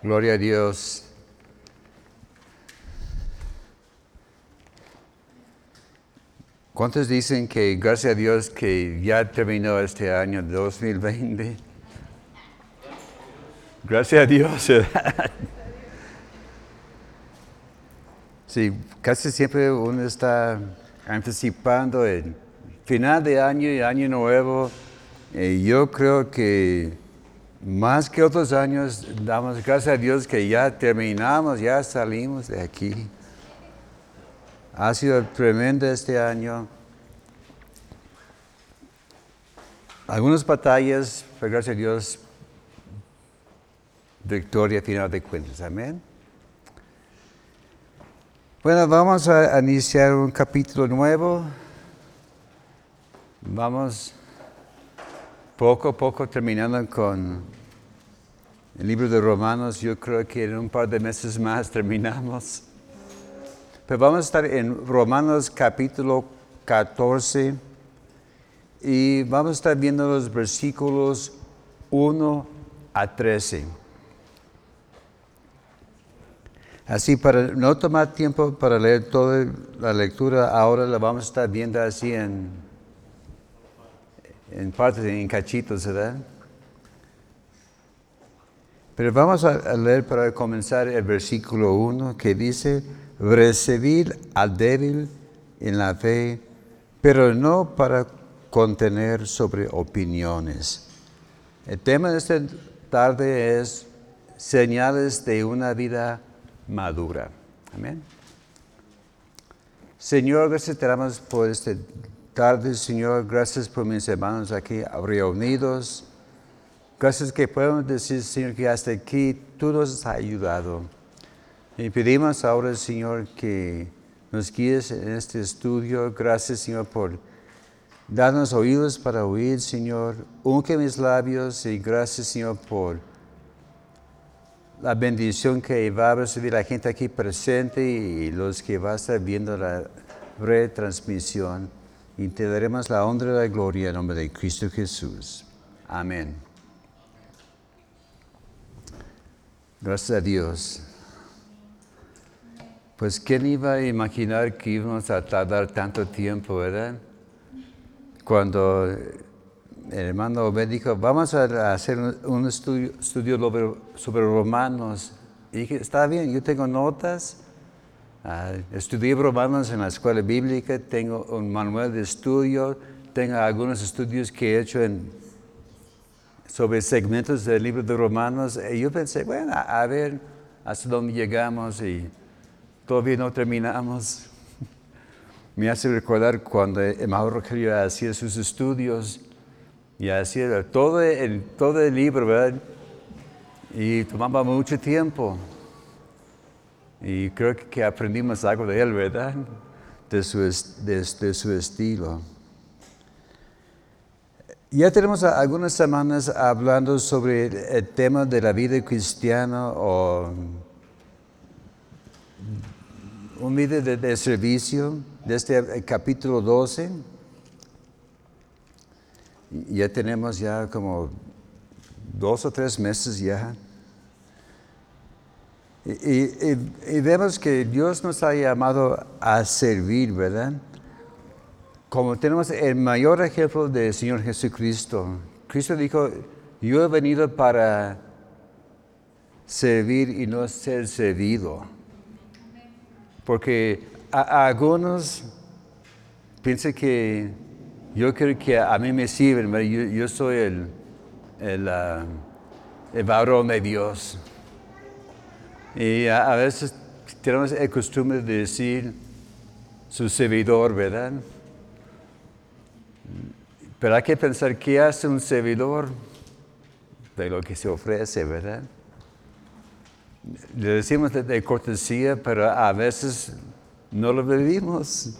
Gloria a Dios. ¿Cuántos dicen que gracias a Dios que ya terminó este año 2020? Gracias a Dios. Sí, casi siempre uno está anticipando el final de año y año nuevo. Y yo creo que más que otros años, damos gracias a Dios que ya terminamos, ya salimos de aquí. Ha sido tremendo este año. Algunas batallas, pero gracias a Dios, victoria final de cuentas. Amén. Bueno, vamos a iniciar un capítulo nuevo. Vamos poco a poco terminando con el libro de Romanos. Yo creo que en un par de meses más terminamos. Pero vamos a estar en Romanos capítulo 14 y vamos a estar viendo los versículos 1 a 13. Así, para no tomar tiempo para leer toda la lectura, ahora la vamos a estar viendo así en, en partes, en cachitos, ¿verdad? Pero vamos a leer para comenzar el versículo 1 que dice, recibir al débil en la fe, pero no para contener sobre opiniones. El tema de esta tarde es señales de una vida madura. Amén. Señor, gracias te damos por esta tarde, Señor. Gracias por mis hermanos aquí reunidos. Gracias que podemos decir, Señor, que hasta aquí tú nos has ayudado. Y pedimos ahora, Señor, que nos guíes en este estudio. Gracias, Señor, por darnos oídos para oír, Señor. Unque mis labios y gracias, Señor, por la bendición que va a recibir la gente aquí presente y los que va a estar viendo la retransmisión. Y te daremos la honra y la gloria en nombre de Cristo Jesús. Amén. Gracias a Dios. Pues quién iba a imaginar que íbamos a tardar tanto tiempo, ¿verdad? Cuando el hermano Obed dijo, vamos a hacer un estudio, sobre, romanos. Y dije, está bien, yo tengo notas. Ah, estudié romanos en la escuela bíblica, tengo un manual de estudio, tengo algunos estudios que he hecho sobre segmentos del libro de romanos. Y yo pensé, bueno, a, ver hasta dónde llegamos y todavía no terminamos. Me hace recordar cuando el hermano Rogelio hacía sus estudios y era, todo el, todo el libro, ¿verdad? Y tomaba mucho tiempo. Y creo que aprendimos algo de él, ¿verdad? De su, de, su estilo. Ya tenemos algunas semanas hablando sobre el tema de la vida cristiana o un vida de, de servicio, desde el capítulo 12 ya tenemos ya como dos o tres meses ya. Y, vemos que Dios nos ha llamado a servir, ¿verdad? Como tenemos el mayor ejemplo del Señor Jesucristo. Cristo dijo, yo he venido para servir y no ser servido. Porque algunos piensan que yo creo que a mí me sirven, yo, soy el, ah, el, varón de Dios. Y a, veces tenemos el costumbre de decir su servidor, ¿verdad? Pero hay que pensar qué hace un servidor de lo que se ofrece, ¿verdad? Le decimos de, cortesía, pero a veces no lo vivimos.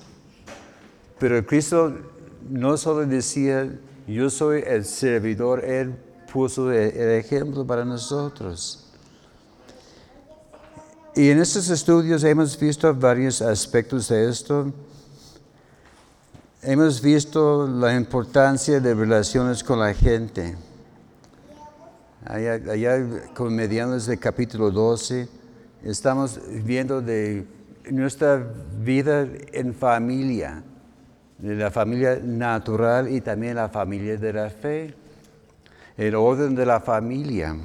Pero Cristo no solo decía, yo soy el servidor, Él puso el ejemplo para nosotros. Y en estos estudios hemos visto varios aspectos de esto. Hemos visto la importancia de relaciones con la gente. allá, allá con medianos de capítulo 12, estamos viendo de nuestra vida en familia, de la familia natural y también la familia de la fe, el orden de la familia.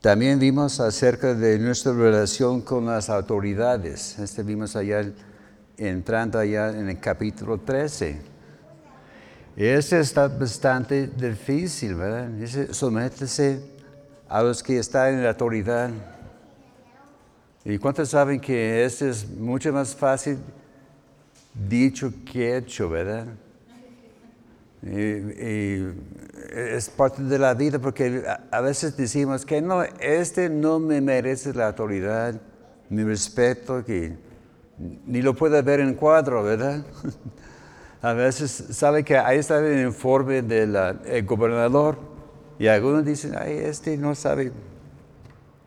También vimos acerca de nuestra relación con las autoridades. Este vimos allá entrando allá en el capítulo 13. Este está bastante difícil, ¿verdad? Dice, sométese a los que están en la autoridad. ¿Y cuántos saben que este es mucho más fácil dicho que hecho, verdad? Y, es parte de la vida porque a, veces decimos que no, este no me merece la autoridad, mi respeto, que ni lo puede ver en cuadro, ¿verdad? a veces sabe que ahí está el informe del gobernador y algunos dicen, ay, este no sabe.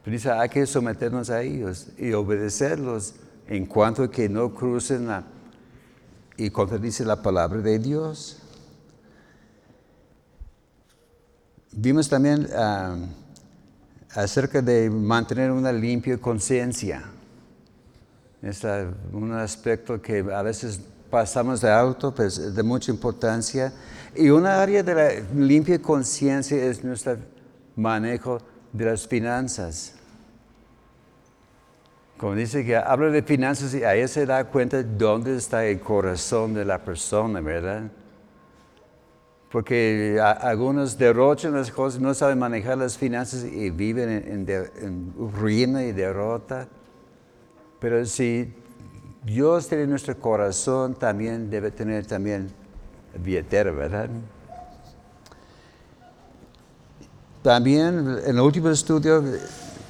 Pero dice, hay que someternos a ellos y obedecerlos en cuanto que no crucen y contradice la palabra de Dios. Vimos también ah, acerca de mantener una limpia conciencia. Es un aspecto que a veces pasamos de alto, pues es de mucha importancia. Y una área de la limpia conciencia es nuestro manejo de las finanzas. Como dice que habla de finanzas y ahí se da cuenta dónde está el corazón de la persona, ¿verdad? Porque algunos derrochan las cosas, no saben manejar las finanzas y viven en ruina y derrota. Pero si Dios tiene nuestro corazón, también debe tener también billetera, ¿verdad? También en el último estudio,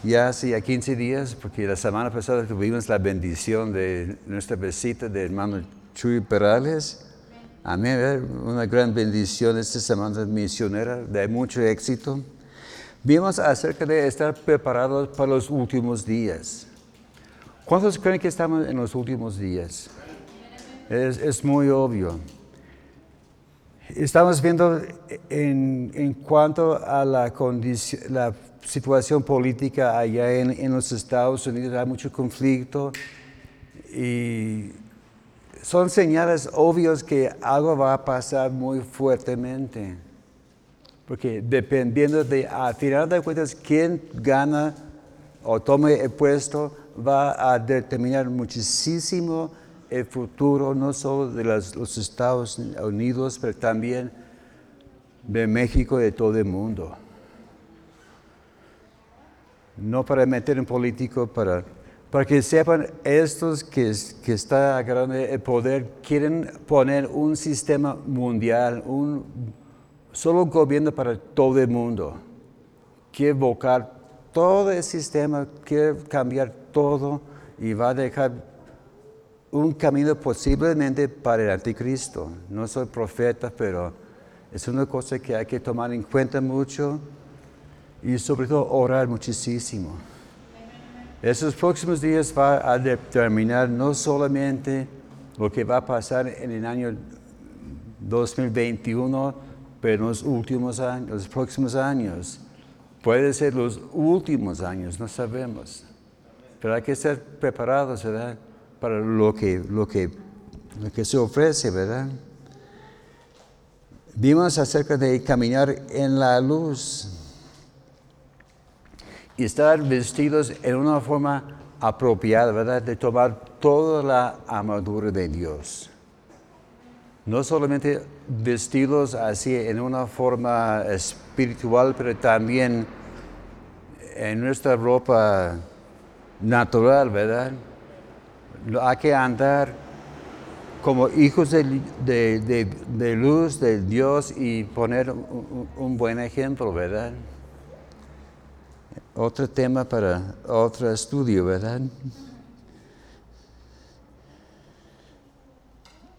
ya hace 15 días, porque la semana pasada tuvimos la bendición de nuestra visita de hermano Chuy Perales. Amén, una gran bendición esta semana misionera, de mucho éxito. Vimos acerca de estar preparados para los últimos días. ¿Cuántos creen que estamos en los últimos días? Es, muy obvio. Estamos viendo en, cuanto a la, la situación política allá en, los Estados Unidos, hay mucho conflicto y son señales obvias que algo va a pasar muy fuertemente. Porque dependiendo de, al final de cuentas, quién gana o tome el puesto, va a determinar muchísimo el futuro, no solo de los Estados Unidos, pero también de México y de todo el mundo. No para meter en político, para, para que sepan estos que, que están agarrando el poder, quieren poner un sistema mundial, un solo gobierno para todo el mundo. Quiere evocar todo el sistema, quiere cambiar todo y va a dejar un camino posiblemente para el anticristo. No soy profeta, pero es una cosa que hay que tomar en cuenta mucho y sobre todo orar muchísimo. Esos próximos días va a determinar no solamente lo que va a pasar en el año 2021, pero en los últimos años, los próximos años. Puede ser los últimos años, no sabemos. Pero hay que estar preparados, ¿verdad? Para lo que, lo que, lo que se ofrece, ¿verdad? Vimos acerca de caminar en la luz y estar vestidos en una forma apropiada, ¿verdad? De tomar toda la armadura de Dios. No solamente vestidos así en una forma espiritual, pero también en nuestra ropa natural, ¿verdad? Hay que andar como hijos de, luz de Dios y poner un, buen ejemplo, ¿verdad? Otro tema para otro estudio, ¿verdad?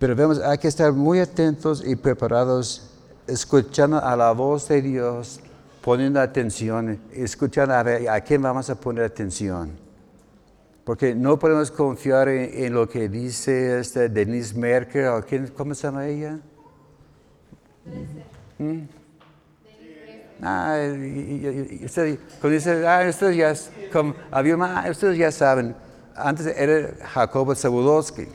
Pero vemos, hay que estar muy atentos y preparados, escuchando a la voz de Dios, poniendo atención, escuchando a, ver, a quién vamos a poner atención. Porque no podemos confiar en, lo que dice este Denise Merkel, o quién, ¿cómo se llama ella? ¿Mm? ah, usted, ah, ustedes ya, como, había, ah, ustedes ya saben, antes era Jacobo Zabudowski.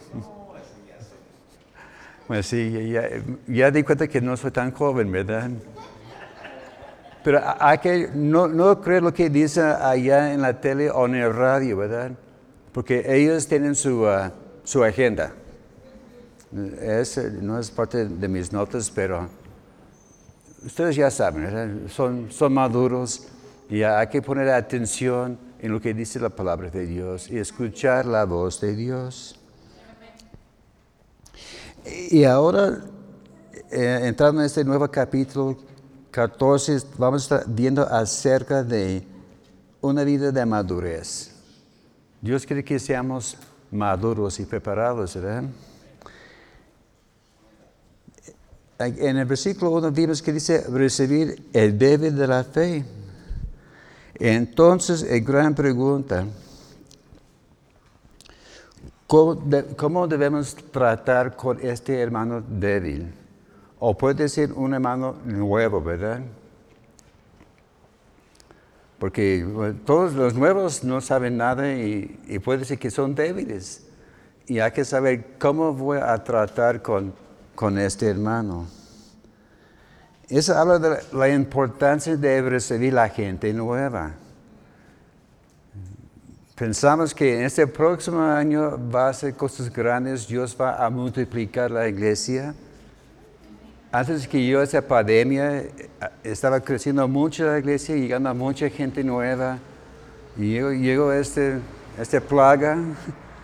Bueno, sí, ya, ya, di cuenta que no soy tan joven, ¿verdad? Pero hay que no, no creer lo que dice allá en la tele o en el radio, ¿verdad? Porque ellos tienen su, uh, su agenda. Es, no es parte de mis notas, pero ustedes ya saben, son, son maduros y hay que poner atención en lo que dice la palabra de Dios y escuchar la voz de Dios. Y ahora, eh, entrando en este nuevo capítulo 14, vamos a estar viendo acerca de una vida de madurez. Dios quiere que seamos maduros y preparados, ¿verdad? En el versículo 1 vimos que dice recibir el bebé de la fe. Entonces, la gran pregunta, ¿cómo, debemos tratar con este hermano débil? O puede ser un hermano nuevo, ¿verdad? Porque todos los nuevos no saben nada y, puede ser que son débiles. Y hay que saber cómo voy a tratar con con este hermano. Eso habla de la importancia de recibir la gente nueva. Pensamos que en este próximo año va a ser cosas grandes, Dios va a multiplicar la iglesia. Antes que yo esa pandemia, estaba creciendo mucho la iglesia, llegando a mucha gente nueva. Y llegó, llegó este, esta plaga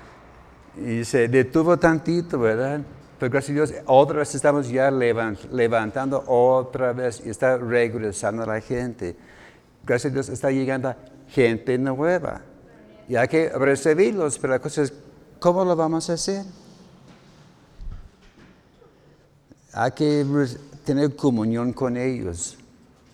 y se detuvo tantito, ¿verdad? Pero gracias a Dios, otra vez estamos ya levantando otra vez y está regresando la gente. Gracias a Dios está llegando gente nueva. Y hay que recibirlos, pero la cosa es, ¿cómo lo vamos a hacer? Hay que tener comunión con ellos.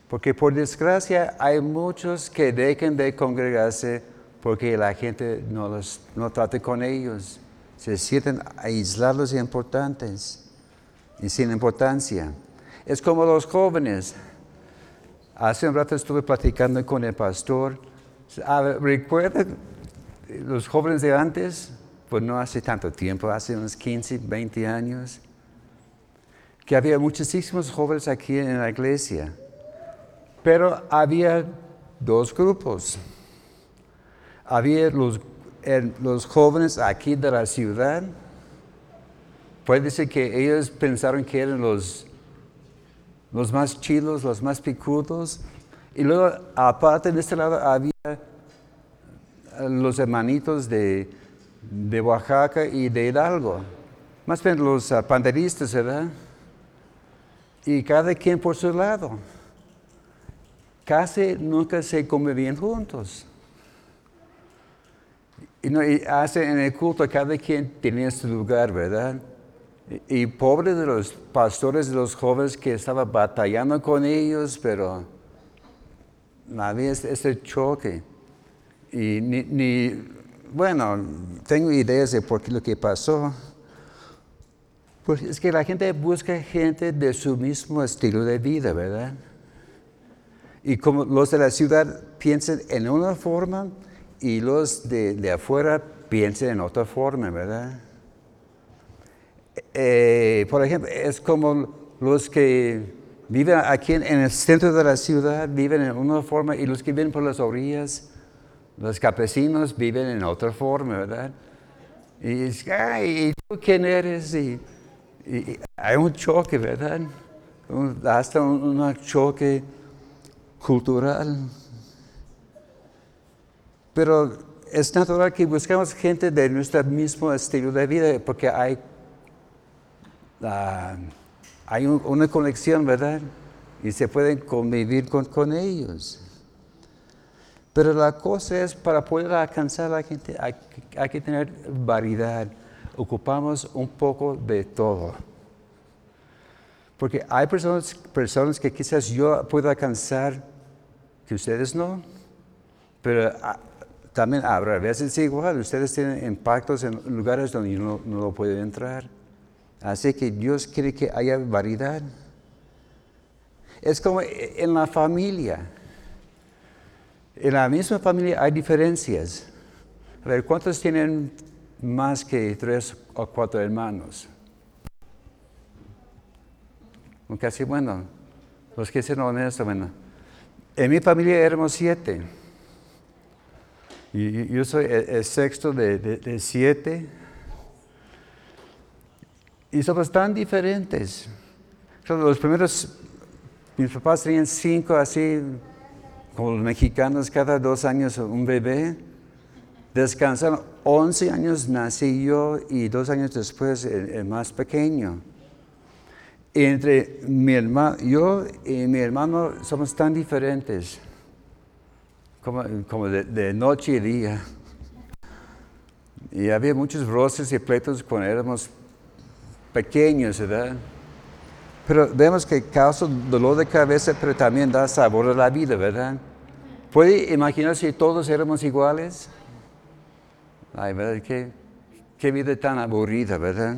Porque por desgracia hay muchos que dejan de congregarse porque la gente no, los, no trata con ellos se sienten aislados y importantes y sin importancia. Es como los jóvenes. Hace un rato estuve platicando con el pastor. ¿Recuerdan los jóvenes de antes? Pues no hace tanto tiempo, hace unos 15, 20 años, que había muchísimos jóvenes aquí en la iglesia. Pero había dos grupos. Había los los jóvenes aquí de la ciudad, puede ser que ellos pensaron que eran los, los más chilos, los más picudos. Y luego, aparte de este lado, había los hermanitos de, de Oaxaca y de Hidalgo. Más bien los panderistas, ¿verdad? Y cada quien por su lado. Casi nunca se convivían juntos. Y, no, hace en el culto cada quien tenía su lugar, ¿verdad? Y, pobre de los pastores de los jóvenes que estaban batallando con ellos, pero había ese choque. Y ni, bueno, tengo ideas de por qué lo que pasó. Pues es que la gente busca gente de su mismo estilo de vida, ¿verdad? Y como los de la ciudad piensan en una forma, y los de, afuera piensen en otra forma, ¿verdad? Eh, por ejemplo, es como los que viven aquí en, el centro de la ciudad viven en una forma y los que viven por las orillas, los campesinos viven en otra forma, ¿verdad? Y es, ¿y tú quién eres? Y, hay un choque, ¿verdad? hasta un choque cultural. Pero es natural que buscamos gente de nuestro mismo estilo de vida porque hay una conexión, ¿verdad? Y se pueden convivir con, ellos. Pero la cosa es, para poder alcanzar a la gente, hay, que tener variedad. Ocupamos un poco de todo. Porque hay personas, personas que quizás yo pueda alcanzar que ustedes no. Pero ah, también habrá veces igual, ustedes tienen impactos en lugares donde no, no lo pueden entrar. Así que Dios quiere que haya variedad. Es como en la familia. En la misma familia hay diferencias. A ver, ¿cuántos tienen más que tres o cuatro hermanos? Casi bueno, los que son honestos, bueno. En mi familia éramos siete. Y yo soy el, sexto de, siete. Y somos tan diferentes. Los primeros, mis papás tenían cinco así, como los mexicanos, cada dos años un bebé. Descansaron 11 años nací yo y dos años después el, más pequeño. entre mi hermano, yo y mi hermano somos tan diferentes, como, como de, noche y día. Y había muchos roces y pleitos cuando éramos pequeños, ¿verdad? Pero vemos que causa dolor de cabeza, pero también da sabor a la vida, ¿verdad? ¿Puede imaginar si todos éramos iguales? Ay, ¿verdad? Qué, qué vida tan aburrida, ¿verdad?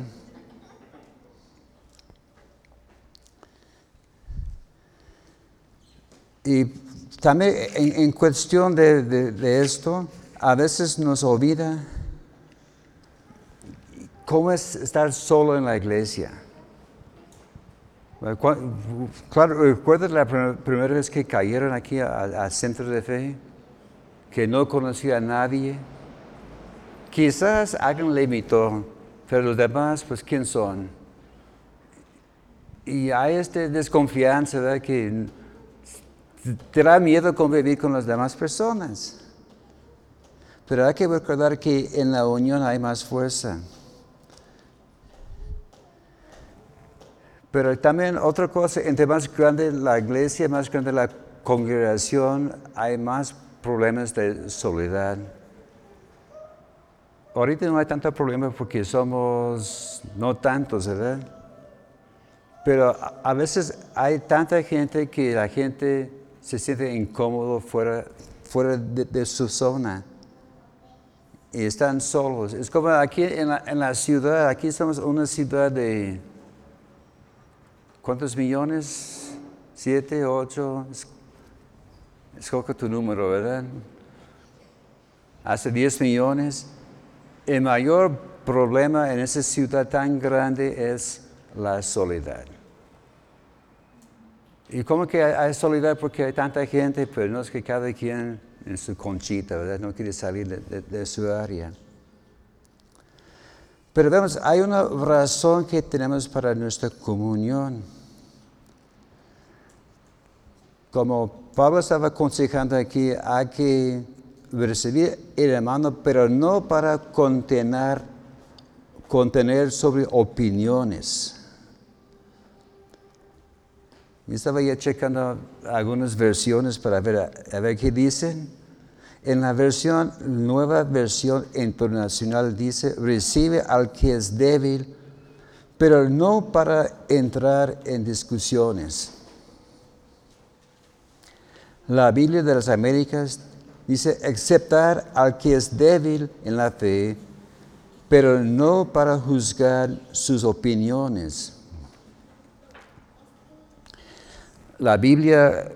Y también en, cuestión de, esto, a veces nos olvida cómo es estar solo en la iglesia. Claro, ¿recuerdas la primera vez que cayeron aquí al centro de fe? Que no conocía a nadie Quizás alguien le invitó, pero los demás, pues, ¿quién son? Y hay esta desconfianza, ¿verdad? Que te da miedo convivir con las demás personas. Pero hay que recordar que en la unión hay más fuerza. Pero también otra cosa, entre más grande la iglesia, más grande la congregación, hay más problemas de soledad. Ahorita no hay tanto problema porque somos no tantos, ¿verdad? Pero a, veces hay tanta gente que la gente se siente incómodo fuera, fuera de, su zona y están solos. Es como aquí en la, ciudad, aquí somos una ciudad de, ¿cuántos millones? ¿Siete, ocho? Escoge tu número, ¿verdad? Hace diez millones. El mayor problema en esa ciudad tan grande es la soledad. ¿Y cómo que hay soledad? Porque hay tanta gente, pero no es que cada quien en su conchita, ¿verdad? No quiere salir de, su área. Pero vemos, hay una razón que tenemos para nuestra comunión. Como Pablo estaba aconsejando aquí, hay que recibir el hermano, pero no para contener, contener sobre opiniones. Yo estaba ya checando algunas versiones para ver, a ver qué dicen. En la versión, nueva versión internacional dice, recibe al que es débil, pero no para entrar en discusiones. La Biblia de las Américas Dice, aceptar al que es débil en la fe, pero no para juzgar sus opiniones. La Biblia,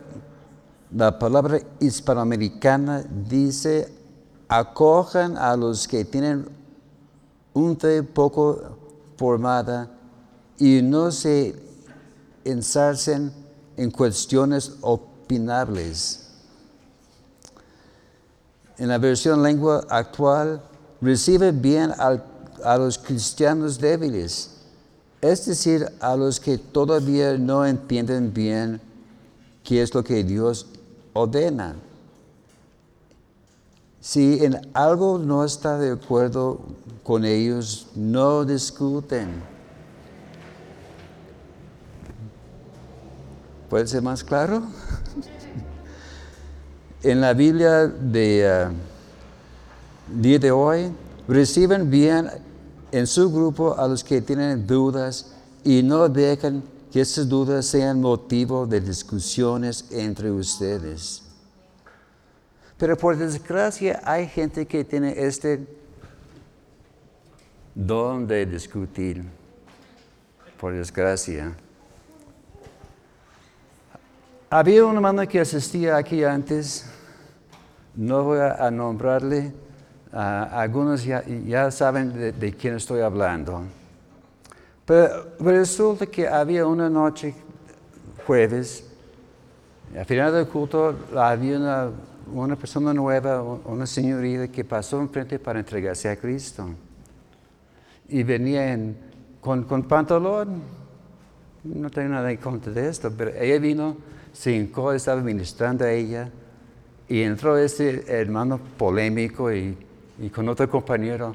la palabra hispanoamericana dice, acojan a los que tienen un fe poco formada y no se ensarcen en cuestiones opinables. En la versión lengua actual, recibe bien a los cristianos débiles, es decir, a los que todavía no entienden bien qué es lo que Dios ordena. Si en algo no está de acuerdo con ellos, no discuten. ¿Puede ser más claro? en la Biblia de eh, día de hoy, reciben bien en su grupo a los que tienen dudas y no dejan que esas dudas sean motivo de discusiones entre ustedes. Pero por desgracia hay gente que tiene este don de discutir. Por desgracia. Había una hermano que asistía aquí antes, no voy a, nombrarle, algunos ya, saben de, quién estoy hablando. Pero, resulta que había una noche, jueves, al final del culto había una, persona nueva, una señorita que pasó enfrente para entregarse a Cristo. Y venía con, con pantalón, no tengo nada en contra de esto, pero ella vino se hincó, estaba ministrando a ella. Y entró este hermano polémico y, con otro compañero,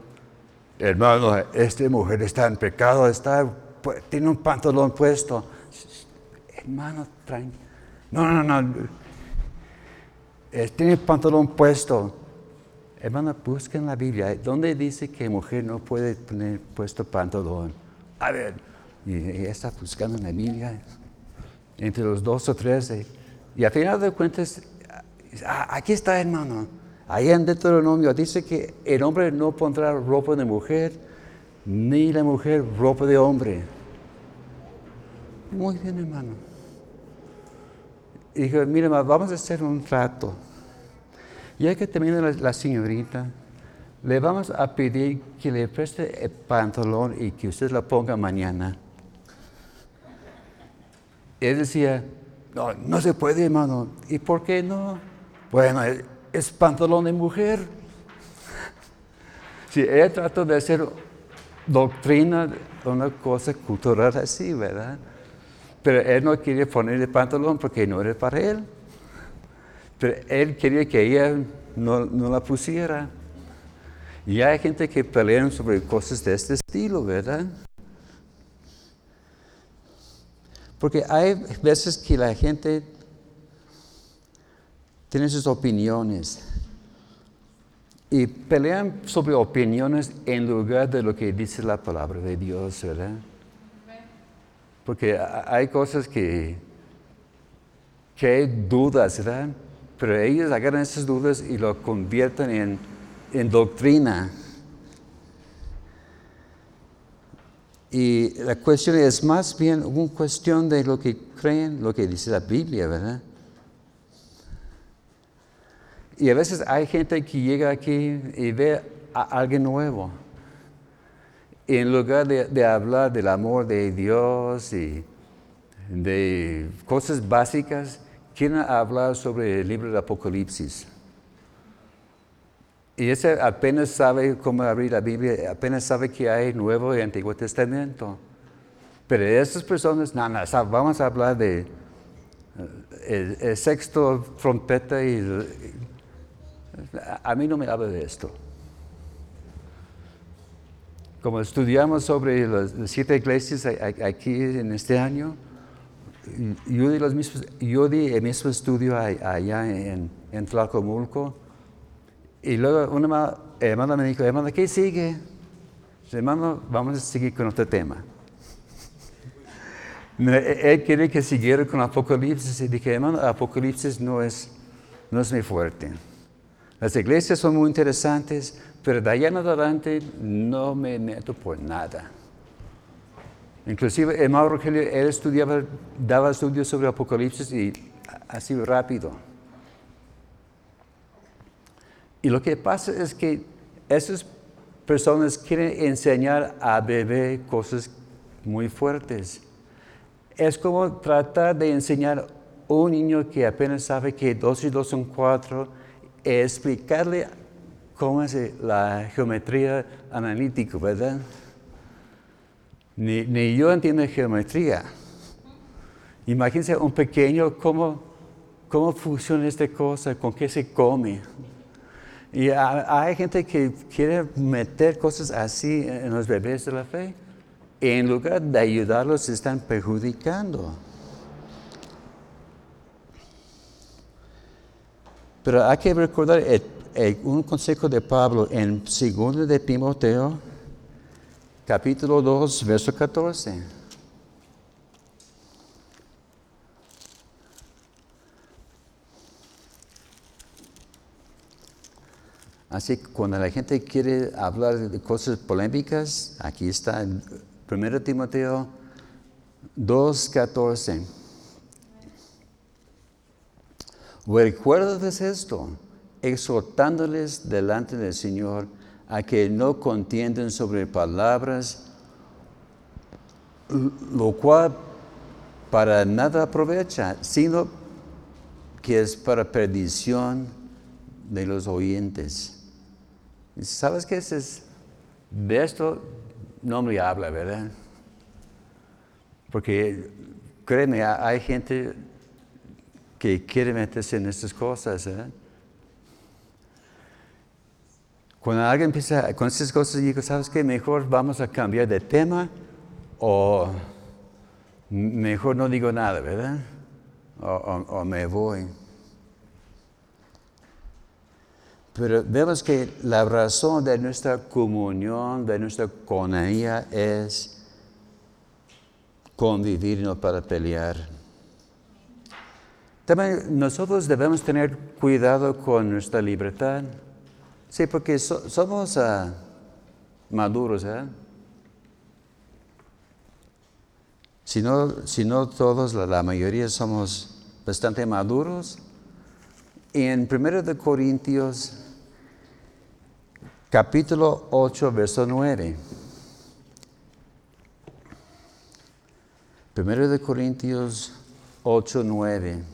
hermano, esta mujer está en pecado, está, tiene un pantalón puesto. Hermano. No, no, no. Tiene pantalón puesto. Hermano, busca en la Biblia. ¿Dónde dice que mujer no puede tener puesto pantalón? A ver, y ella está buscando en la Biblia entre los dos o tres. y al final de cuentas, aquí está hermano. Ahí en Deuteronomio dice que el hombre no pondrá ropa de mujer, ni la mujer ropa de hombre. Muy bien, hermano. Y dijo, mira, vamos a hacer un trato. Ya que termina la, señorita, le vamos a pedir que le preste el pantalón y que usted lo ponga mañana. Él decía, no, no se puede, hermano. ¿Y por qué no? Bueno, es pantalón de mujer. Sí, ella de hacer doctrina, una cosa cultural así, ¿verdad? Pero él no quería ponerle pantalón porque no era para él. Pero él quería que ella no, no la pusiera. Y hay gente que pelean sobre cosas de este estilo, ¿verdad? Porque hay veces que la gente tiene sus opiniones y pelean sobre opiniones en lugar de lo que dice la palabra de Dios, ¿verdad? Porque hay cosas que, que hay dudas, ¿verdad? Pero ellos agarran esas dudas y lo convierten en, en doctrina. Y la cuestión es más bien una cuestión de lo que creen, lo que dice la Biblia, ¿verdad? Y a veces hay gente que llega aquí y ve a alguien nuevo. Y en lugar de, de hablar del amor de Dios y de cosas básicas, quieren hablar sobre el libro del Apocalipsis. Y ese apenas sabe cómo abrir la Biblia, apenas sabe que hay Nuevo y Antiguo Testamento. Pero esas personas, no, vamos a hablar de eh, el, sexto trompeta y a mí no me habla de esto. Como estudiamos sobre las, siete iglesias aquí en este año, yo di, los mismos, yo di el mismo estudio allá en, en Tlacomulco y luego una hermana me dijo, hermano, ¿qué sigue? Hermano, vamos a seguir con otro tema. Él quiere que siguiera con Apocalipsis y dije, hermano, Apocalipsis no es, no es muy fuerte. Las iglesias son muy interesantes, pero de allá en adelante no me meto por nada. Inclusive, hermano Rogelio, él estudiaba, daba estudios sobre Apocalipsis y así rápido. Y lo que pasa es que esas personas quieren enseñar a bebé cosas muy fuertes. Es como tratar de enseñar a un niño que apenas sabe que dos y dos son cuatro, explicarle cómo es la geometría analítica, ¿verdad? Ni, yo entiendo geometría. Imagínense un pequeño cómo, cómo funciona esta cosa, con qué se come. Y hay gente que quiere meter cosas así en los bebés de la fe. En lugar de ayudarlos, están perjudicando. Pero hay que recordar un consejo de Pablo en 2 de Timoteo, capítulo 2, verso 14. Así que cuando la gente quiere hablar de cosas polémicas, aquí está en 1 Timoteo 2.14. Recuérdales esto, exhortándoles delante del Señor a que no contienden sobre palabras, lo cual para nada aprovecha, sino que es para perdición de los oyentes. ¿Sabes qué es? De esto no me habla, ¿verdad? Porque créeme, hay gente que quiere meterse en estas cosas. ¿eh? Cuando alguien empieza con estas cosas, digo, ¿sabes qué? Mejor vamos a cambiar de tema o mejor no digo nada, ¿verdad? o me voy. Pero vemos que la razón de nuestra comunión, de nuestra coneía es convivir no para pelear. También nosotros debemos tener cuidado con nuestra libertad. Sí, porque somos ah, maduros, ¿eh? Si no, si no todos, la, mayoría somos bastante maduros. En 1 de Corintios, capítulo 8, verso 9. 1 de Corintios 8, 9.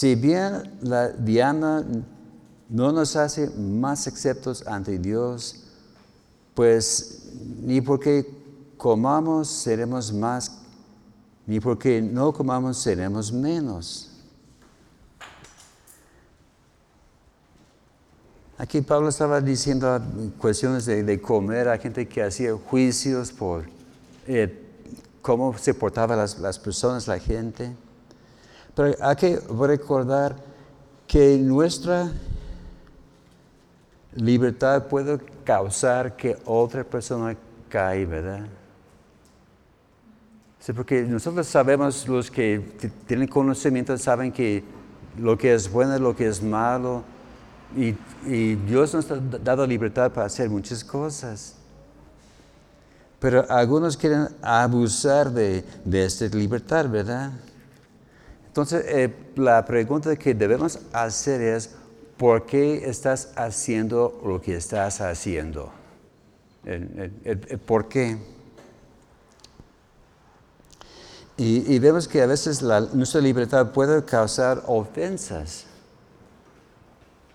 Si bien la Diana no nos hace más exceptos ante Dios, pues ni porque comamos seremos más, ni porque no comamos seremos menos. Aquí Pablo estaba diciendo cuestiones de, comer a gente que hacía juicios por eh, cómo se portaban las, las, personas, la gente. Pero hay que recordar que nuestra libertad puede causar que otra persona caiga, ¿verdad? Sí, porque nosotros sabemos, los que tienen conocimiento, saben que lo que es bueno, lo que es malo, y, Dios nos ha dado libertad para hacer muchas cosas. Pero algunos quieren abusar de, esta libertad, ¿verdad? Entonces, eh, la pregunta que debemos hacer es, ¿por qué estás haciendo lo que estás haciendo? ¿Por qué? Y, vemos que a veces nuestra libertad puede causar ofensas.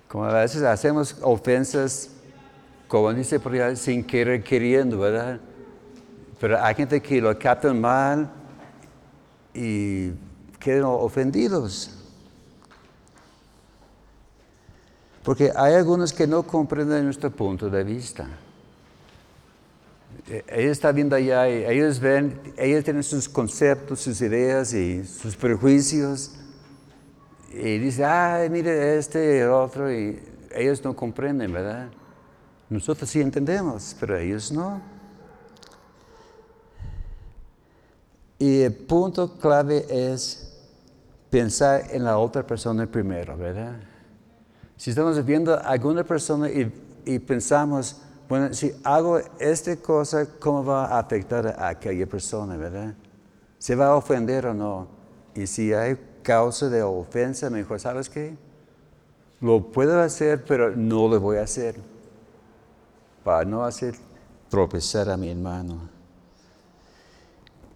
Como a veces hacemos ofensas, como dice por ahí, sin querer queriendo, ¿verdad? Pero hay gente que lo captan mal y quedan ofendidos. Porque hay algunos que no comprenden nuestro punto de vista. E-, ellos están viendo allá y ellos ven, ellos tienen sus conceptos, sus ideas y sus prejuicios y dice, ay, mire este, el otro, y ellos no comprenden, ¿verdad? Nosotros sí entendemos, pero ellos no. Y el punto clave es pensar en la otra persona primero, ¿verdad? Si estamos viendo a alguna persona y, pensamos, bueno, si hago esta cosa, ¿cómo va a afectar a aquella persona, verdad? ¿Se va a ofender o no? Y si hay causa de ofensa, me dijo, ¿sabes qué? Lo puedo hacer, pero no lo voy a hacer. Para no hacer tropezar a mi hermano.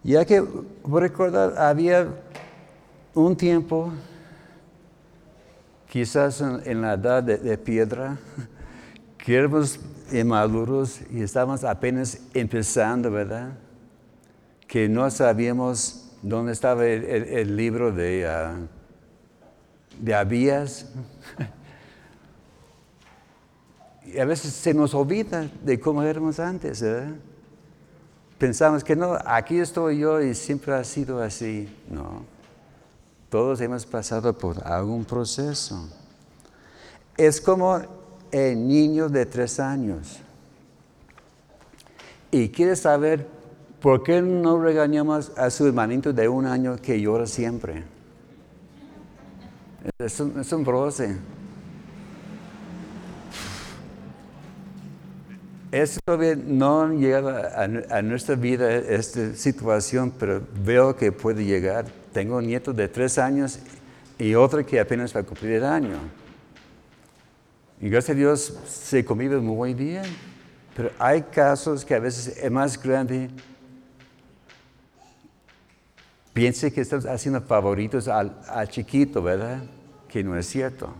Ya que recordar, había un tiempo, quizás en, la edad de, piedra, que éramos inmaduros y estábamos apenas empezando, ¿verdad? Que no sabíamos ¿Dónde estaba el, libro de, uh, de Abías? y a veces se nos olvida de cómo éramos antes. ¿eh? Pensamos que no, aquí estoy yo y siempre ha sido así. No. Todos hemos pasado por algún proceso. Es como el niño de tres años. Y quiere saber ¿Por qué no regañamos a su hermanito de un año que llora siempre? Es un, es un broce. Eso todavía no llega a, a, nuestra vida, esta situación, pero veo que puede llegar. Tengo un nieto de tres años y otro que apenas va a cumplir el año. Y gracias a Dios se convive muy bien. Pero hay casos que a veces es más grande. Piense que estamos haciendo favoritos al, al chiquito, ¿verdad? Que no es cierto.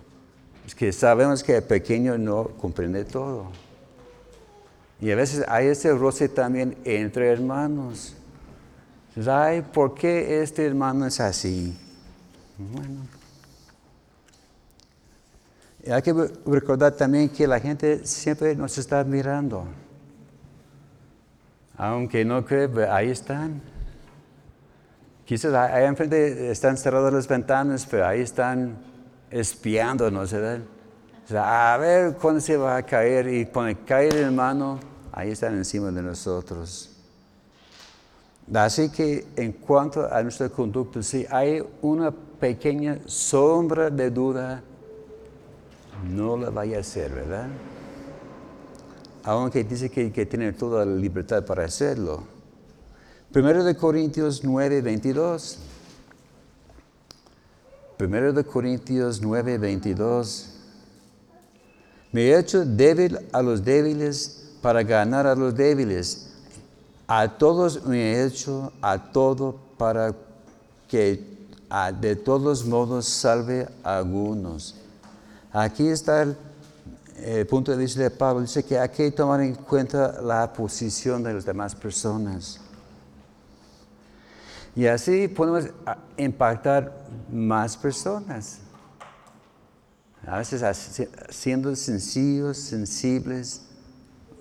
Es que sabemos que el pequeño no comprende todo. Y a veces hay ese roce también entre hermanos. Ay, ¿por qué este hermano es así? Bueno. Hay que recordar también que la gente siempre nos está mirando. Aunque no cree, ahí están. Quizás ahí enfrente están cerradas las ventanas, pero ahí están espiándonos, ¿verdad? a ver cuándo se va a caer y cuando cae el hermano, ahí están encima de nosotros. Así que en cuanto a nuestra conducta, si hay una pequeña sombra de duda, no la vaya a hacer, ¿verdad? Aunque dice que, que tiene toda la libertad para hacerlo. Primero de Corintios 9, 22. Primero de Corintios 9, 22. Me he hecho débil a los débiles para ganar a los débiles. A todos me he hecho a todo para que de todos modos salve a algunos. Aquí está el, punto de vista de Pablo. Dice que hay que tomar en cuenta la posición de las demás personas. Y así podemos impactar más personas. A veces siendo sencillos, sensibles,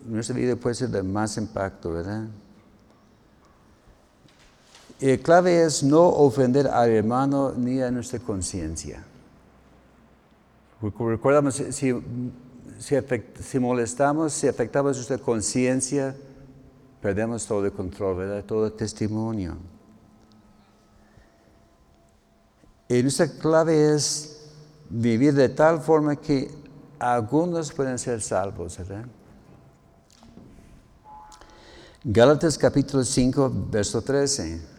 nuestra vida puede ser de más impacto, ¿verdad? La clave es no ofender al hermano ni a nuestra conciencia. Recuerdamos, si, si, molestamos, si afectamos nuestra conciencia, perdemos todo el control, ¿verdad? Todo el testimonio. Y nuestra clave es vivir de tal forma que algunos pueden ser salvos, ¿verdad? Gálatas capítulo 5, verso 13.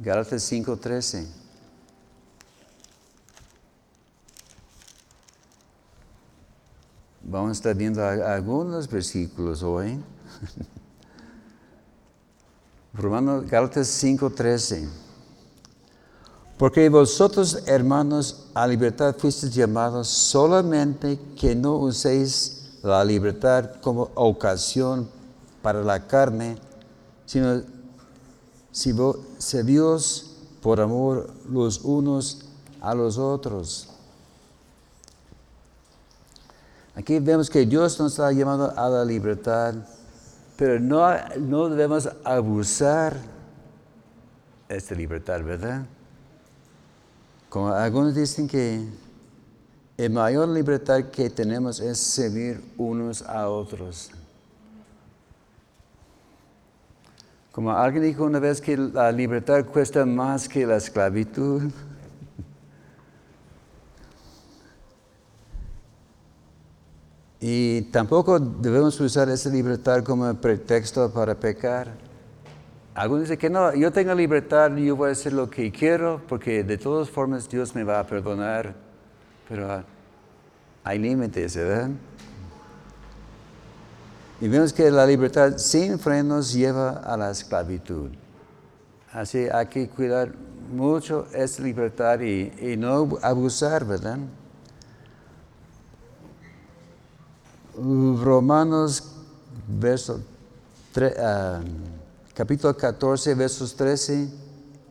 Gálatas 5:13. Vamos a estar viendo algunos versículos hoy. Romanos Gálatas 5:13. Porque vosotros, hermanos, a libertad fuisteis llamados solamente que no uséis la libertad como ocasión para la carne, sino Dios por amor los unos a los otros. Aquí vemos que Dios nos está llamando a la libertad, pero no, no debemos abusar de esta libertad, ¿verdad? Como algunos dicen que la mayor libertad que tenemos es servir unos a otros. Como alguien dijo una vez que la libertad cuesta más que la esclavitud. Y tampoco debemos usar esa libertad como pretexto para pecar. Algunos dicen que no, yo tengo libertad, yo voy a hacer lo que quiero, porque de todas formas Dios me va a perdonar. Pero hay límites, ¿verdad? Y vemos que la libertad sin frenos lleva a la esclavitud. Así hay que cuidar mucho esta libertad y, no abusar, ¿verdad? Romanos, ah, capítulo 14, versos 13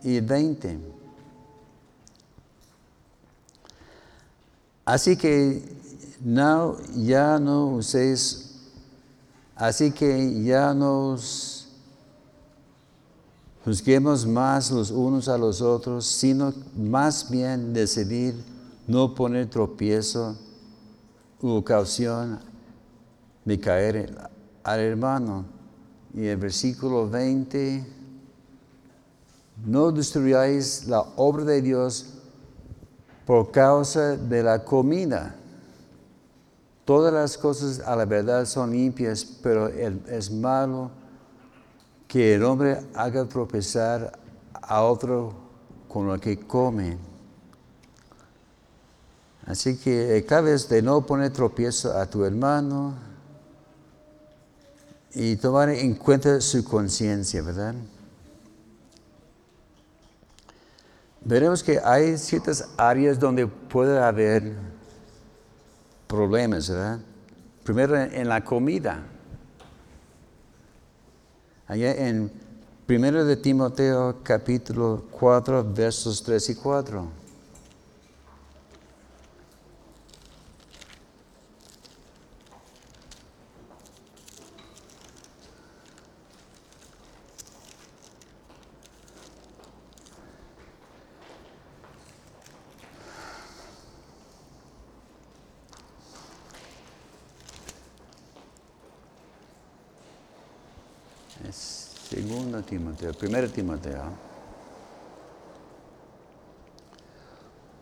y 20. Así que no, ya no uséis Así que ya nos juzguemos más los unos a los otros, sino más bien decidir no poner tropiezo u ocasión de caer al hermano. Y el versículo 20, no destruyáis la obra de Dios por causa de la comida. Todas las cosas a la verdad son limpias, pero es malo que el hombre haga tropezar a otro con lo que come. Así que cada vez de no poner tropiezo a tu hermano y tomar en cuenta su conciencia, ¿verdad? Veremos que hay ciertas áreas donde puede haber problemas, ¿verdad? Primero en la comida. Allá en 1 de Timoteo capítulo 4 versos 3 y 4. Segundo Timoteo, primero Timoteo.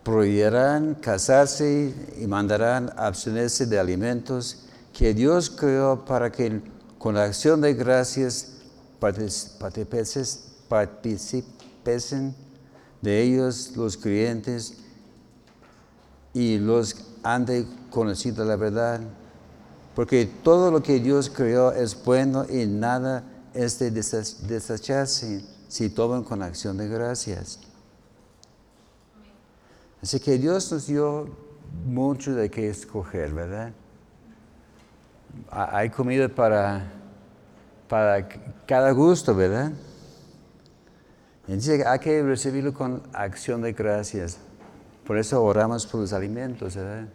Prohibirán casarse y mandarán abstenerse de alimentos que Dios creó para que con la acción de gracias participen de ellos los creyentes y los han de conocido la verdad. Porque todo lo que Dios creó es bueno y nada es de desecharse si toman con acción de gracias. Así que Dios nos dio mucho de qué escoger, ¿verdad? Hay comida para, para cada gusto, ¿verdad? Entonces hay que recibirlo con acción de gracias. Por eso oramos por los alimentos, ¿verdad?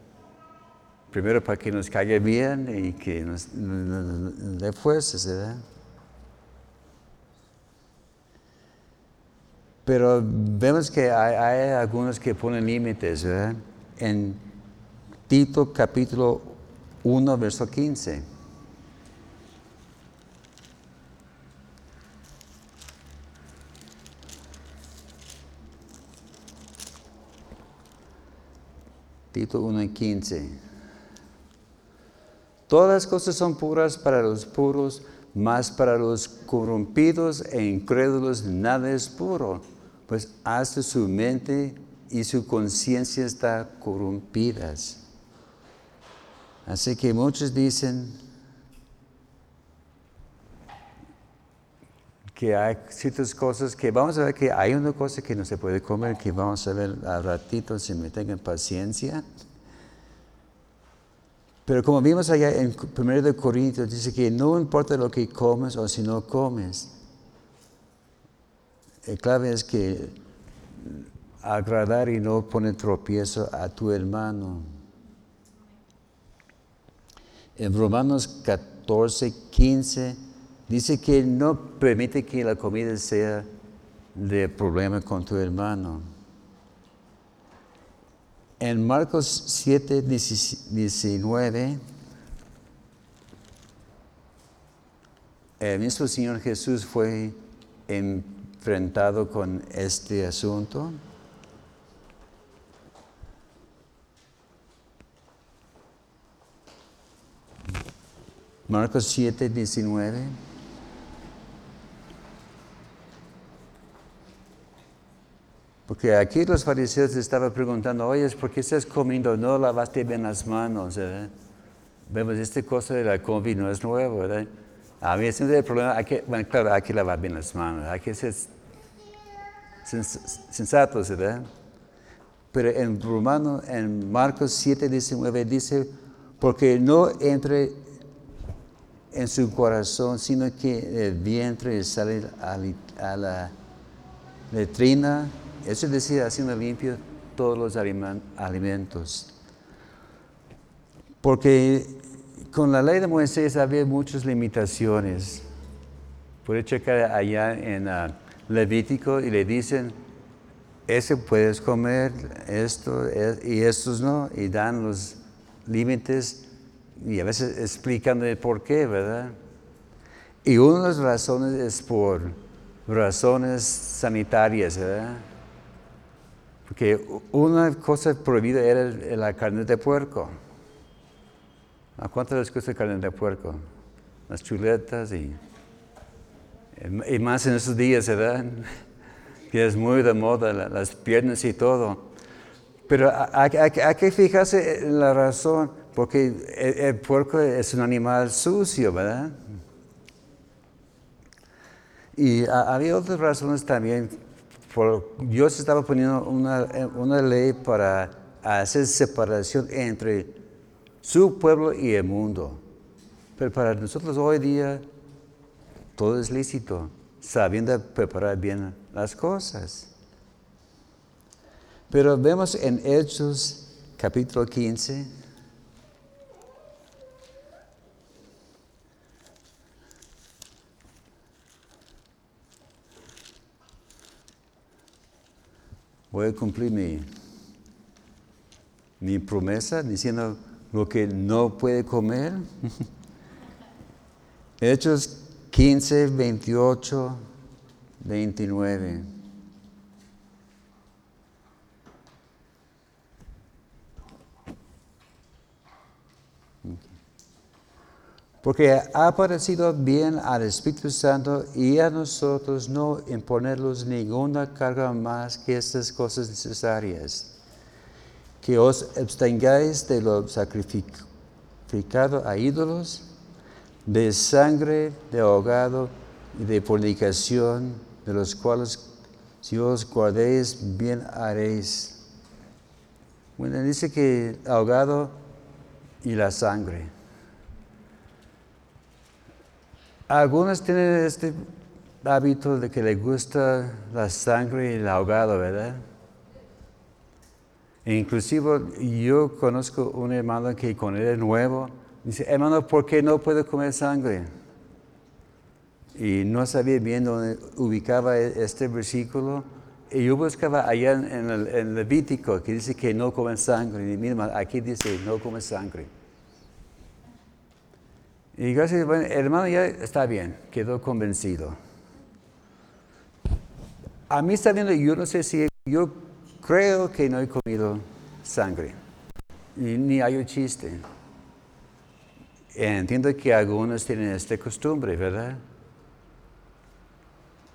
Primero para que nos caiga bien y que nos, dé fuerzas, ¿verdad? Pero vemos que hay, algunos que ponen límites, ¿verdad? En Tito capítulo 1, verso 15. Tito 1, 15. Todas las cosas son puras para los puros, mas para los corrompidos e incrédulos nada es puro pues hasta su mente y su conciencia están corrompidas. Así que muchos dicen que hay ciertas cosas que vamos a ver que hay una cosa que no se puede comer, que vamos a ver a ratito si me tengan paciencia. Pero como vimos allá en 1 Corintios, dice que no importa lo que comes o si no comes, el clave es que agradar y no poner tropiezo a tu hermano. En Romanos 14, 15 dice que no permite que la comida sea de problema con tu hermano. En Marcos 7, 19, el mismo Señor Jesús fue en enfrentado con este asunto? Marcos 7, 19. Porque aquí los fariseos estaban preguntando, oye, ¿por qué estás comiendo? No lavaste bien las manos. Vemos, esta cosa de la COVID no es nuevo, ¿verdad? A mí siempre el problema, hay que, bueno, claro, hay que lavar bien las manos, hay que ser sensatos, ¿verdad? Pero en Romano, en Marcos 7, 19 dice, porque no entre en su corazón, sino que el vientre sale a, la letrina, eso decir, haciendo limpio todos los alimentos. Porque con la ley de Moisés había muchas limitaciones. Puede checar allá en ah, Levítico y le dicen, ese puedes comer, esto y estos no, y dan los límites y a veces explicando el por qué, ¿verdad? Y una de las razones es por razones sanitarias, ¿verdad? Porque una cosa prohibida era la carne de puerco. ¿A cuánto les gusta carne de puerco? Las chuletas y Y más en esos días, ¿verdad? Que es muy de moda las piernas y todo. Pero hay, que fijarse en la razón, porque el, puerco es un animal sucio, ¿verdad? Y había otras razones también. Por, Dios estaba poniendo una, una ley para hacer separación entre su pueblo y el mundo. Pero para nosotros hoy día todo es lícito, sabiendo preparar bien las cosas. Pero vemos en Hechos capítulo 15. Voy a cumplir mi, mi promesa diciendo lo que no puede comer. Hechos 15, 28, 29. Porque ha parecido bien al Espíritu Santo y a nosotros no imponerlos ninguna carga más que estas cosas necesarias. Que os abstengáis de lo sacrificado a ídolos de sangre, de ahogado y de fornicación, de los cuales si os guardéis, bien haréis. Bueno, dice que ahogado y la sangre. Algunos tienen este hábito de que les gusta la sangre y el ahogado, ¿verdad? E inclusive yo conozco un hermano que con él nuevo Dice, hermano, ¿por qué no puedo comer sangre? Y no sabía bien dónde ubicaba e-, este versículo. Y yo buscaba allá en el Levítico, que dice que no comen sangre. Y mira, aquí dice, no comen sangre. Y gracias, bueno, hermano ya está bien, quedó convencido. A mí está viendo, yo no sé si, yo creo que no he comido sangre. Y ni hay un chiste. Entiendo que algunos tienen esta costumbre, ¿verdad?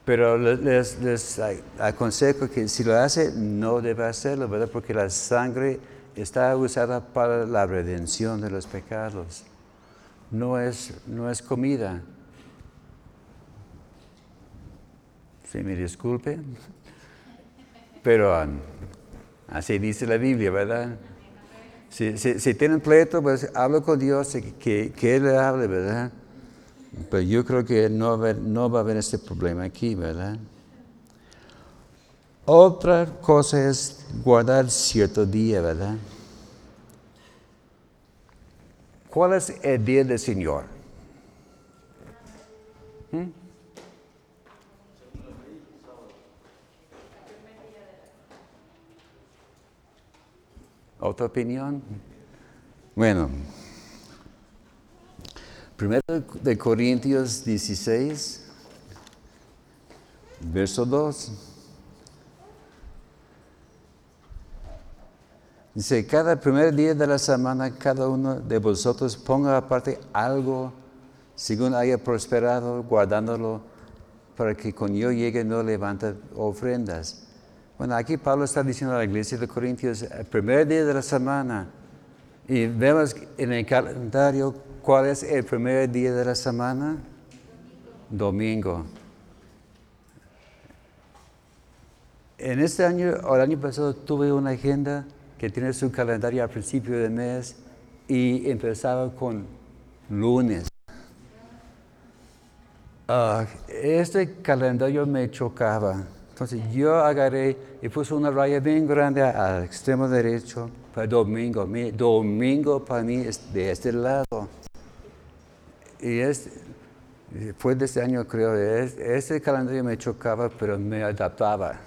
Pero les, aconsejo que si lo hace, no debe hacerlo, ¿verdad? Porque la sangre está usada para la redención de los pecados. No es, no es comida. Si me disculpe. Pero um, así dice la Biblia, ¿verdad? Si, tienen pleito, pues hablo con Dios, que, que Él le hable, ¿verdad? Pero yo creo que no va, no va a haber este problema aquí, ¿verdad? Otra cosa es guardar cierto día, ¿verdad? ¿Cuál es el día del Señor? ¿Mm? ¿Otra opinión? Bueno, primero de Corintios 16, verso 2. Dice, cada primer día de la semana, cada uno de vosotros ponga aparte algo según haya prosperado, guardándolo para que cuando yo llegue no levante ofrendas. Bueno, aquí Pablo está diciendo a la iglesia de Corintios, el primer día de la semana, y vemos en el calendario cuál es el primer día de la semana. Domingo. En este año, o el año pasado, tuve una agenda que tiene su calendario al principio del mes y empezaba con lunes. Ah, este calendario me chocaba entonces yo agarré y puse una raya bien grande al extremo derecho para domingo. Mi, domingo para mí es de este lado. Y es, fue de este año creo, este calendario me chocaba, pero me adaptaba.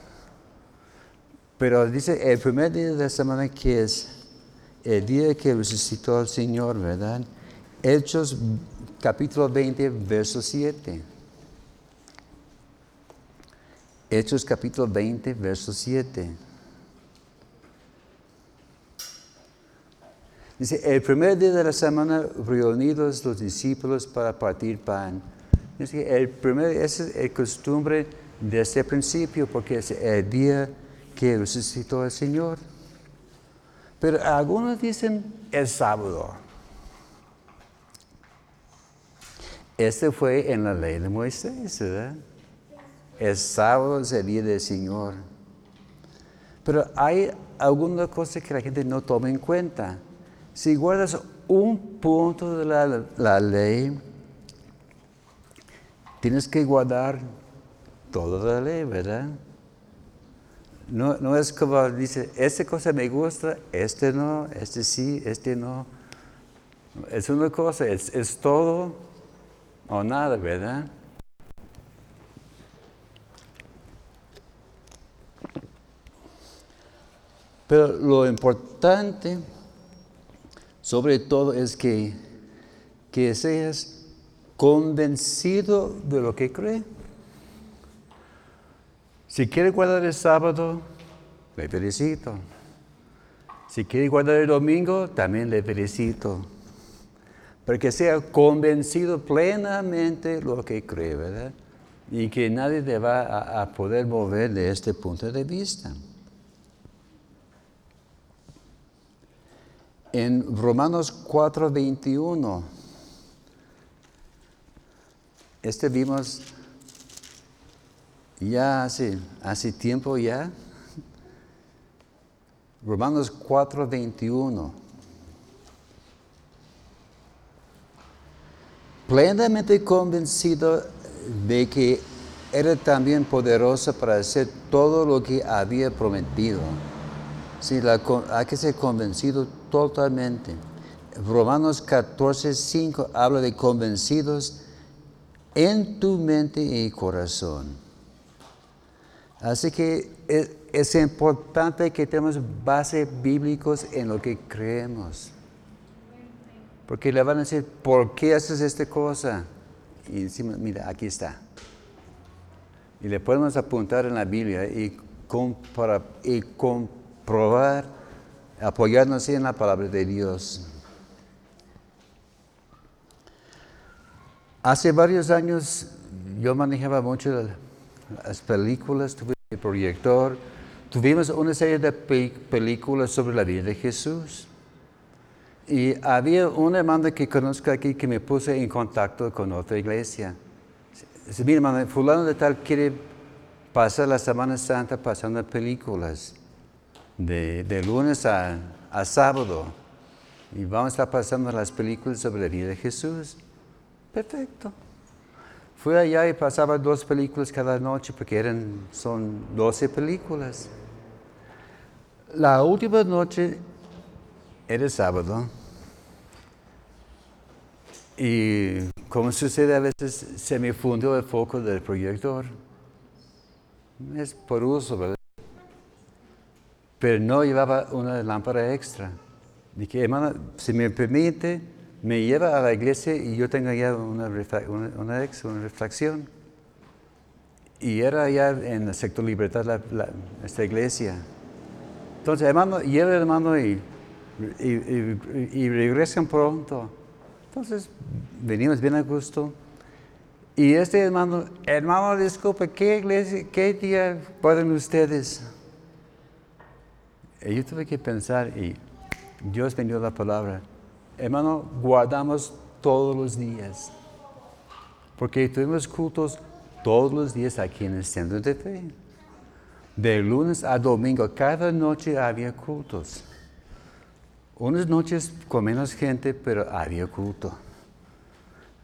Pero dice, el primer día de la semana que es el día que resucitó el Señor, ¿verdad? Hechos capítulo 20, verso 7. Hechos capítulo 20, verso 7. Dice, el primer día de la semana reunidos los discípulos para partir pan, que el primer, esa es la costumbre desde el principio, porque es el día que resucitó el Señor. Pero algunos dicen el sábado. Este fue en la ley de Moisés, ¿verdad? El sábado es el día del Señor. Pero hay algunas cosas que la gente no toma en cuenta. Si guardas un punto de la, ley, tienes que guardar toda la ley, ¿verdad? No, no es como dice, esta cosa me gusta, este no, este sí, este no. Es una cosa, es, es todo o nada, ¿verdad? Pero lo importante, sobre todo, es que, que seas convencido de lo que cree. Si quiere guardar el sábado, le felicito. Si quiere guardar el domingo, también le felicito. Porque sea convencido plenamente lo que cree, ¿verdad? Y que nadie te va a, a poder mover de este punto de vista. En Romanos 4, 21, este vimos ya hace, hace tiempo ya. Romanos 4, 21. Plenamente convencido de que era también poderosa para hacer todo lo que había prometido. Sí, hay que ser convencido totalmente. Romanos 14, 5 habla de convencidos en tu mente y corazón. Así que es, importante que tenemos bases bíblicos en lo que creemos. Porque le van a decir, ¿por qué haces esta cosa? Y encima, mira, aquí está. Y le podemos apuntar en la Biblia y, y comprobar, apoyarnos en la palabra de Dios. Hace varios años yo manejaba mucho las películas, tuve el proyector, tuvimos una serie de películas sobre la vida de Jesús. Y había una hermana que conozco aquí que me puse en contacto con otra iglesia. Dice, mira hermana, fulano de tal quiere pasar la Semana Santa pasando películas de, lunes a, sábado. Y vamos a estar pasando las películas sobre la vida de Jesús. Perfecto. Fui allá y pasaba dos películas cada noche porque eran, son 12 películas. La última noche era sábado. Y como sucede a veces, se me fundió el foco del proyector. Es por uso, ¿verdad? Pero no llevaba una lámpara extra. Dije, hermano, si me permite, me lleva a la iglesia y yo tengo ya una, una, ex, una refracción. Y era ya en el sector libertad esta iglesia. Entonces, hermano, lleva hermano y, y, regresan pronto. Entonces, venimos bien a gusto. Y este hermano, hermano, disculpe, ¿qué iglesia, qué día pueden ustedes? Y yo tuve que pensar y Dios me dio la palabra hermano, guardamos todos los días. Porque tuvimos cultos todos los días aquí en el centro de fe. De lunes a domingo, cada noche había cultos. Unas noches con menos gente, pero había culto.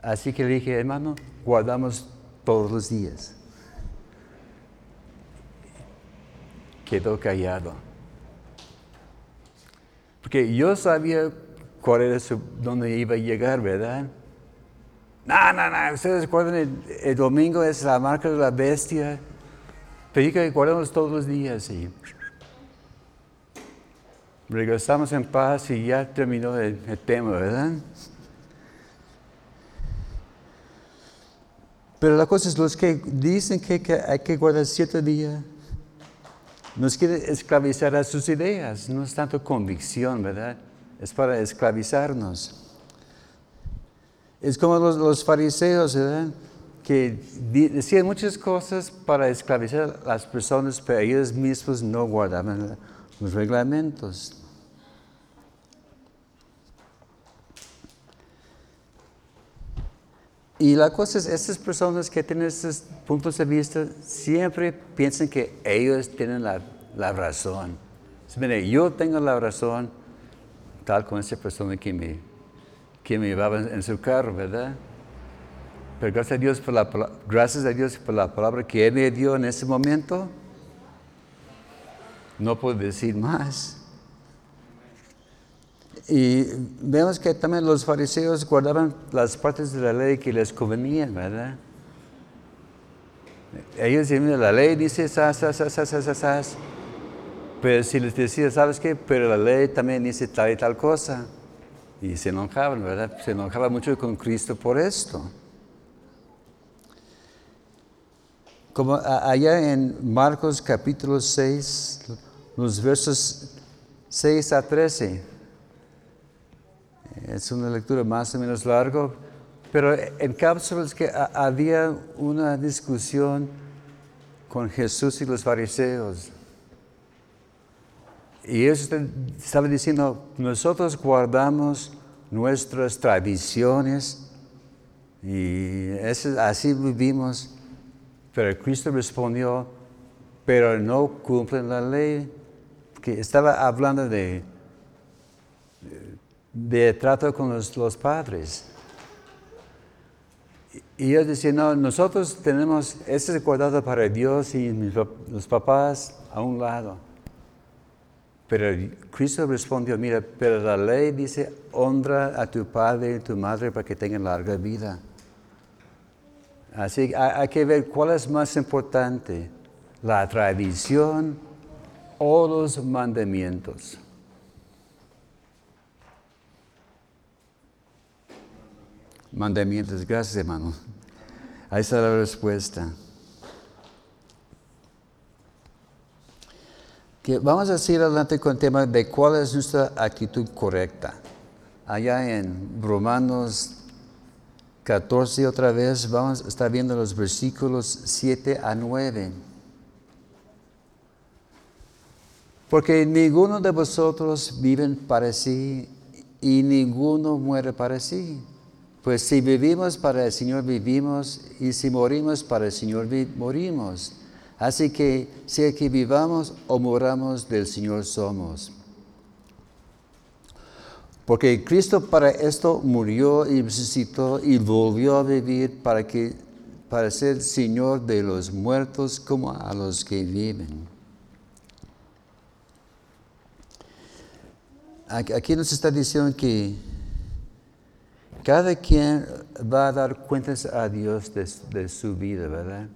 Así que le dije, hermano, guardamos todos los días. Quedó callado. Porque yo sabía cuál era su, dónde iba a llegar, ¿verdad? No, no, no, ustedes recuerdan, el, domingo es la marca de la bestia, pero que guardamos todos los días y regresamos en paz y ya terminó el, tema, ¿verdad? Pero la cosa es, los que dicen que, que hay que guardar siete días, nos quieren esclavizar a sus ideas, no es tanto convicción, ¿verdad? es para esclavizarnos. Es como los, fariseos, ¿verdad? que decían muchas cosas para esclavizar a las personas, pero ellos mismos no guardaban los reglamentos. Y la cosa es, estas personas que tienen estos puntos de vista siempre piensan que ellos tienen la, la razón. Mire, yo tengo la razón, tal como esa persona que me, que me llevaba en su carro, ¿verdad? Pero gracias a Dios por la, gracias a Dios por la palabra que Él me dio en ese momento, no puedo decir más. Y vemos que también los fariseos guardaban las partes de la ley que les convenían, ¿verdad? Ellos decían, la ley dice, sas, sas, sas, sas, sas. Pero si les decía, ¿sabes qué? Pero la ley también dice tal y tal cosa. Y se enojaban, ¿verdad? Se enojaban mucho con Cristo por esto. Como allá en Marcos capítulo 6, los versos 6 a 13. Es una lectura más o menos largo, pero en cápsulas que había una discusión con Jesús y los fariseos. Y ellos estaban diciendo, nosotros guardamos nuestras tradiciones y así vivimos pero Cristo respondió, pero no cumplen la ley. Que estaba hablando de, de trato con los, padres. Y ellos decían, no, nosotros tenemos, este es guardado para Dios y los papás a un lado. Pero Cristo respondió, mira, pero la ley dice, honra a tu padre y tu madre para que tengan larga vida. Así que hay que ver cuál es más importante, la tradición o los mandamientos. Mandamientos, gracias hermano. Ahí está la respuesta. vamos a seguir adelante con el tema de cuál es nuestra actitud correcta. Allá en Romanos 14 otra vez, vamos a estar viendo los versículos 7 a 9. Porque ninguno de vosotros vive para sí y ninguno muere para sí. Pues si vivimos para el Señor vivimos y si morimos para el Señor morimos. Así que sea que vivamos o moramos del Señor somos. Porque Cristo para esto murió y resucitó y volvió a vivir para, que, para ser Señor de los muertos como a los que viven. Aquí nos está diciendo que cada quien va a dar cuentas a Dios de, su vida, ¿verdad?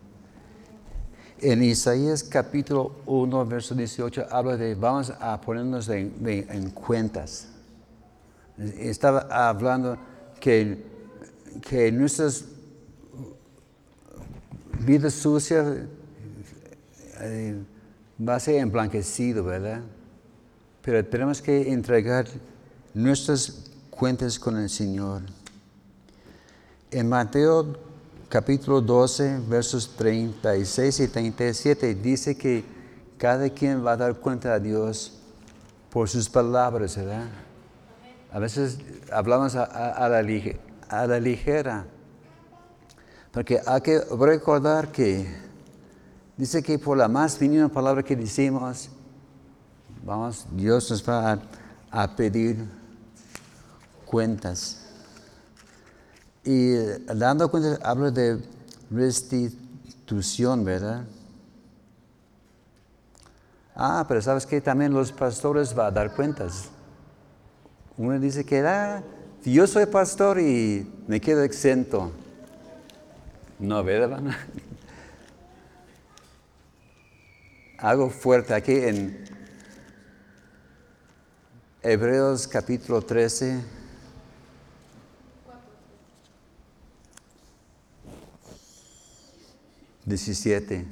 En Isaías capítulo 1, verso 18, habla de vamos a ponernos en cuentas. Estaba hablando que, que nuestras vidas sucias eh, va a ser emblanquecido, ¿verdad? Pero tenemos que entregar nuestras cuentas con el Señor. En Mateo capítulo 12, versos 36 y 37, dice que cada quien va a dar cuenta a Dios por sus palabras, ¿verdad? A veces hablamos a, la, ligera, porque hay que recordar que dice que por la más mínima palabra que decimos, vamos, Dios nos va a, pedir cuentas. Y dando cuentas, habla de restitución, ¿verdad? Ah, pero sabes que también los pastores van a dar cuentas. Uno dice que ah, yo soy pastor y me quedo exento. No, ¿verdad? Algo fuerte aquí en Hebreos capítulo 13. Diecisiete.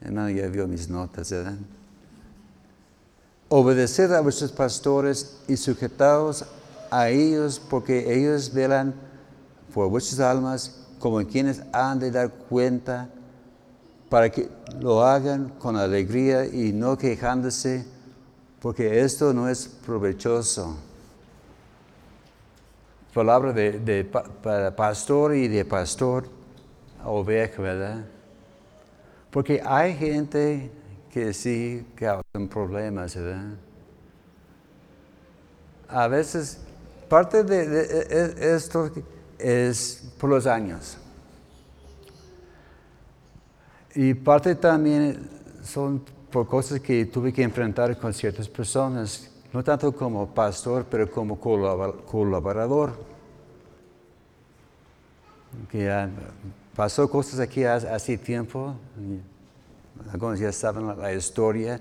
Hermano, ya vio mis notas, ¿verdad? Obedeced a vuestros pastores y sujetaos a ellos porque ellos velan por vuestras almas como quienes han de dar cuenta para que lo hagan con alegría y no quejándose, porque esto no es provechoso. Palabra de, pastor y de pastor oveja, ¿verdad? Porque hay gente que sí causan problemas, ¿verdad? A veces, parte de, e, esto es por los años. Y parte también son por cosas que tuve que enfrentar con ciertas personas, no tanto como pastor, pero como colaborador. Que pasó cosas aquí hace tiempo, algunos ya saben la, historia.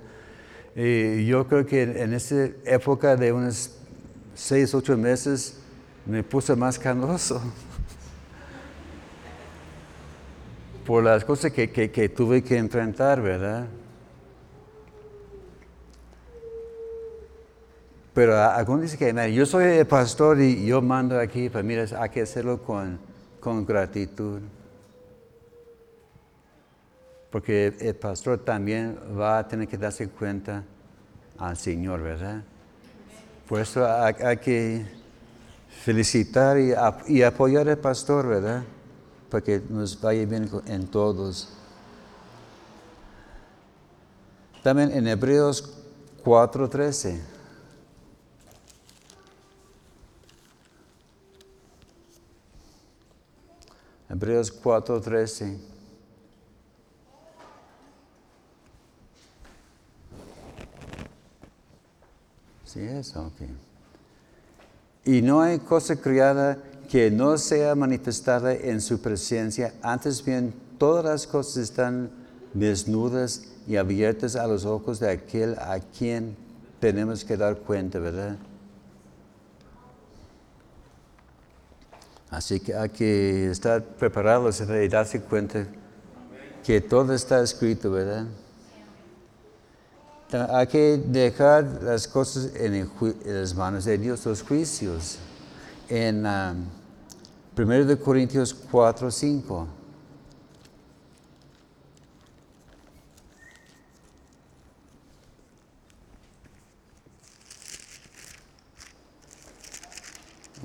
Y yo creo que en esa época de unos seis, ocho meses me puse más canoso. por las cosas que, que, tuve que enfrentar, ¿verdad? Pero algunos dicen que yo soy el pastor y yo mando aquí, pues mira, hay que hacerlo con, con gratitud. Porque el pastor también va a tener que darse cuenta al Señor, ¿verdad? Por eso hay, que felicitar y, apoyar al pastor, ¿verdad? para que nos vaya bien en todos. También en Hebreos 4:13. Hebreos 4:13. Sí, es, ok. Y no hay cosa criada que no sea manifestada en su presencia, antes bien todas las cosas están desnudas y abiertas a los ojos de aquel a quien tenemos que dar cuenta, ¿verdad? Así que hay que estar preparados y darse cuenta que todo está escrito, ¿verdad? Hay que dejar las cosas en, las manos de Dios, los juicios. En, um, 1 de Corintios 4, 5.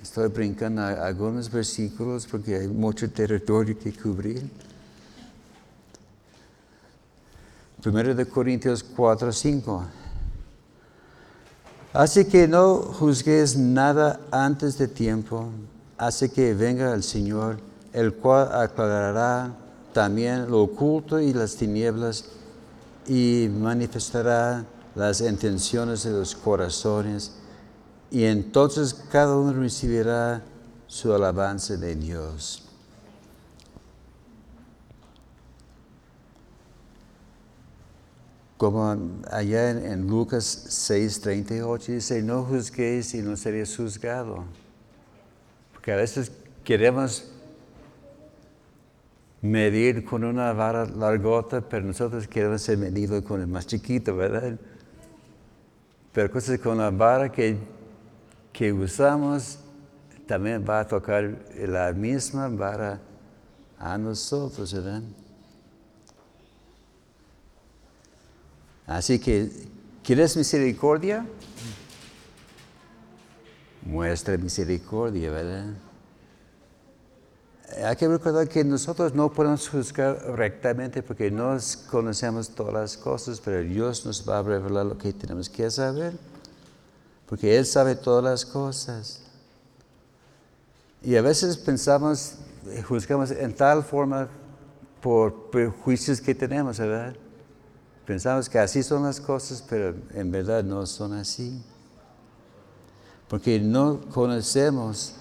Estoy brincando algunos versículos porque hay mucho territorio que cubrir. 1 de Corintios 4, 5. Así que no juzgues nada antes de tiempo hace que venga el Señor, el cual aclarará también lo oculto y las tinieblas y manifestará las intenciones de los corazones y entonces cada uno recibirá su alabanza de Dios. Como allá en, Lucas 6, 38 dice, no juzguéis y no seréis juzgado que a veces queremos medir con una vara largota, pero nosotros queremos ser medidos con el más chiquito, ¿verdad? Pero cosas con la vara que, que usamos también va a tocar la misma vara a nosotros, ¿verdad? Así que, ¿quieres misericordia? muestra misericordia, ¿verdad? Hay que recordar que nosotros no podemos juzgar rectamente porque no conocemos todas las cosas, pero Dios nos va a revelar lo que tenemos que saber, porque Él sabe todas las cosas. Y a veces pensamos, juzgamos en tal forma por prejuicios que tenemos, ¿verdad? Pensamos que así son las cosas, pero en verdad no son así porque no conocemos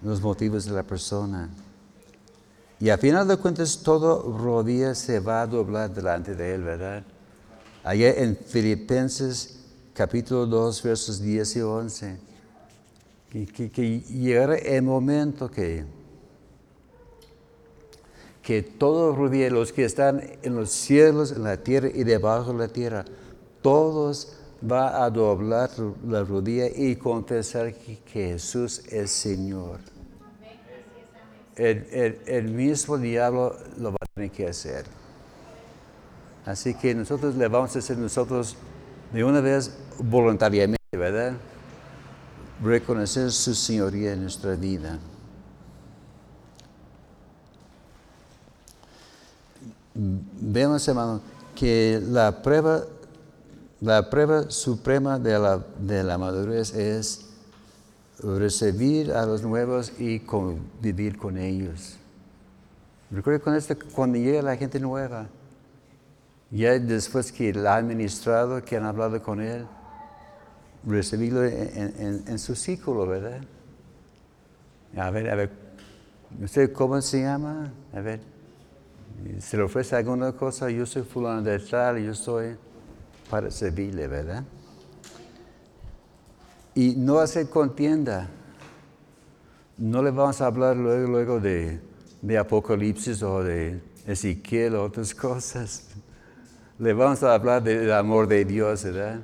los motivos de la persona. Y a final de cuentas todo rodilla se va a doblar delante de él, ¿verdad? Allá en Filipenses capítulo 2 versos 10 y 11, que, que, llegará el momento que, que todo rodilla, los que están en los cielos, en la tierra y debajo de la tierra, todos va a doblar la rodilla y confesar que Jesús es Señor. el, mismo diablo lo va a tener que hacer. Así que nosotros le vamos a hacer nosotros de una vez voluntariamente, ¿verdad? Reconocer su señoría en nuestra vida. Vemos, hermano, que la prueba, la prueba suprema de la, de la madurez es recibir a los nuevos y convivir con ellos. Recuerda con esto, cuando llega la gente nueva, ya después que la ha administrado, que han hablado con él, recibirlo en, su círculo, ¿verdad? A ver, a ver, ¿usted cómo se llama? A ver, se le ofrece alguna cosa, yo soy fulano de tal, yo soy para servirle, ¿verdad? y no hacer contienda. No le vamos a hablar luego, luego de, Apocalipsis o de Ezequiel o otras cosas. Le vamos a hablar del amor de Dios, ¿verdad?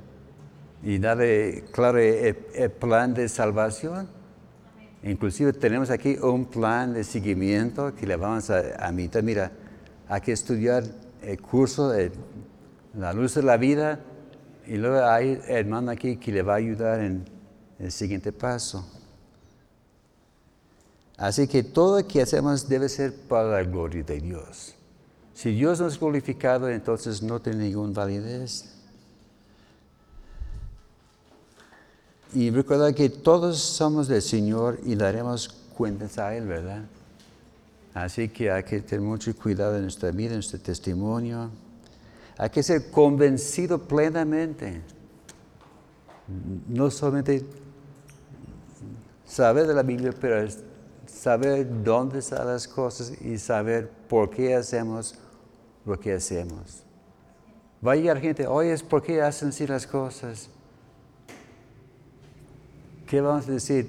Y darle claro el, plan de salvación. Inclusive tenemos aquí un plan de seguimiento que le vamos a, a Mira, hay que estudiar el curso de la luz de la vida y luego hay hermano aquí que le va a ayudar en el siguiente paso. Así que todo lo que hacemos debe ser para la gloria de Dios. Si Dios no es glorificado, entonces no tiene ninguna validez. Y recuerda que todos somos del Señor y daremos cuentas a Él, ¿verdad? Así que hay que tener mucho cuidado en nuestra vida, en nuestro testimonio. Hay que ser convencido plenamente. No solamente saber de la Biblia, pero saber dónde están las cosas y saber por qué hacemos lo que hacemos. Va a llegar gente, oye, ¿por qué hacen así las cosas? ¿Qué vamos a decir?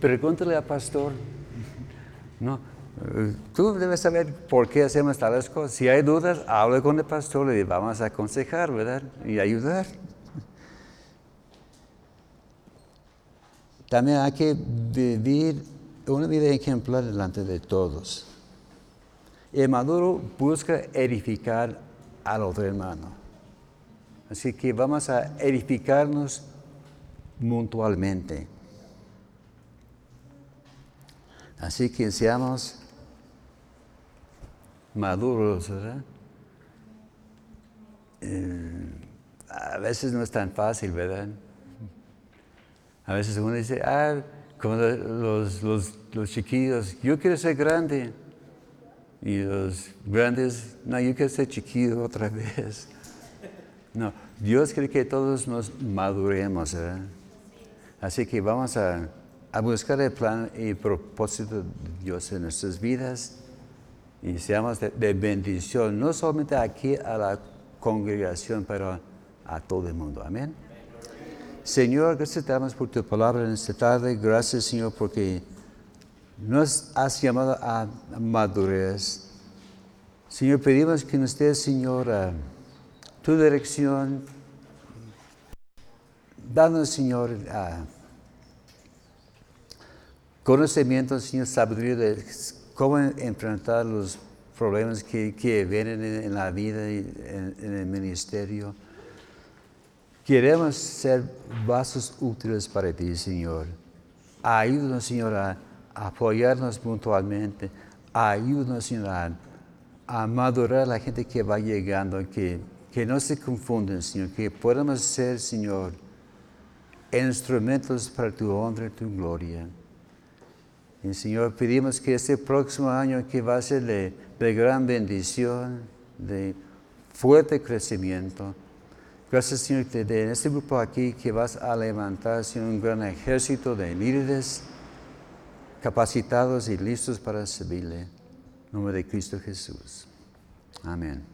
Pregúntale al pastor. No, tú debes saber por qué hacemos tales cosas. Si hay dudas, hable con el pastor y vamos a aconsejar, ¿verdad? Y ayudar. También hay que vivir una vida ejemplar delante de todos. El maduro busca edificar al otro hermano. Así que vamos a edificarnos mutuamente. Así que seamos maduros, ¿verdad? Eh, a veces no es tan fácil, ¿verdad? A veces uno dice, ah, como los, los, chiquillos, yo quiero ser grande. Y los grandes, no, yo quiero ser chiquillo otra vez. No, Dios quiere que todos nos maduremos. Así que vamos a, buscar el plan y propósito de Dios en nuestras vidas y seamos de, bendición, no solamente aquí a la congregación, pero a todo el mundo. Amén. Señor, gracias te damos por tu palabra en esta tarde. Gracias, Señor, porque nos has llamado a madurez. Señor, pedimos que nos des, Señor, tu dirección. Danos, Señor, conocimiento, Señor, sabiduría de cómo enfrentar los problemas que, vienen en, la vida y en el ministerio. Queremos ser vasos útiles para ti, Señor. Ayúdanos, Señor, a apoyarnos mutuamente. Ayúdanos, Señor, a, madurar a la gente que va llegando, que, que no se confunden, Señor, que podamos ser, Señor, instrumentos para tu honra y tu gloria. Y Señor, pedimos que este próximo año que va a ser de, gran bendición, de fuerte crecimiento, Gracias, Señor, de este grupo aquí que vas a levantar, Señor, un gran ejército de líderes capacitados y listos para servirle. En nombre de Cristo Jesús. Amén.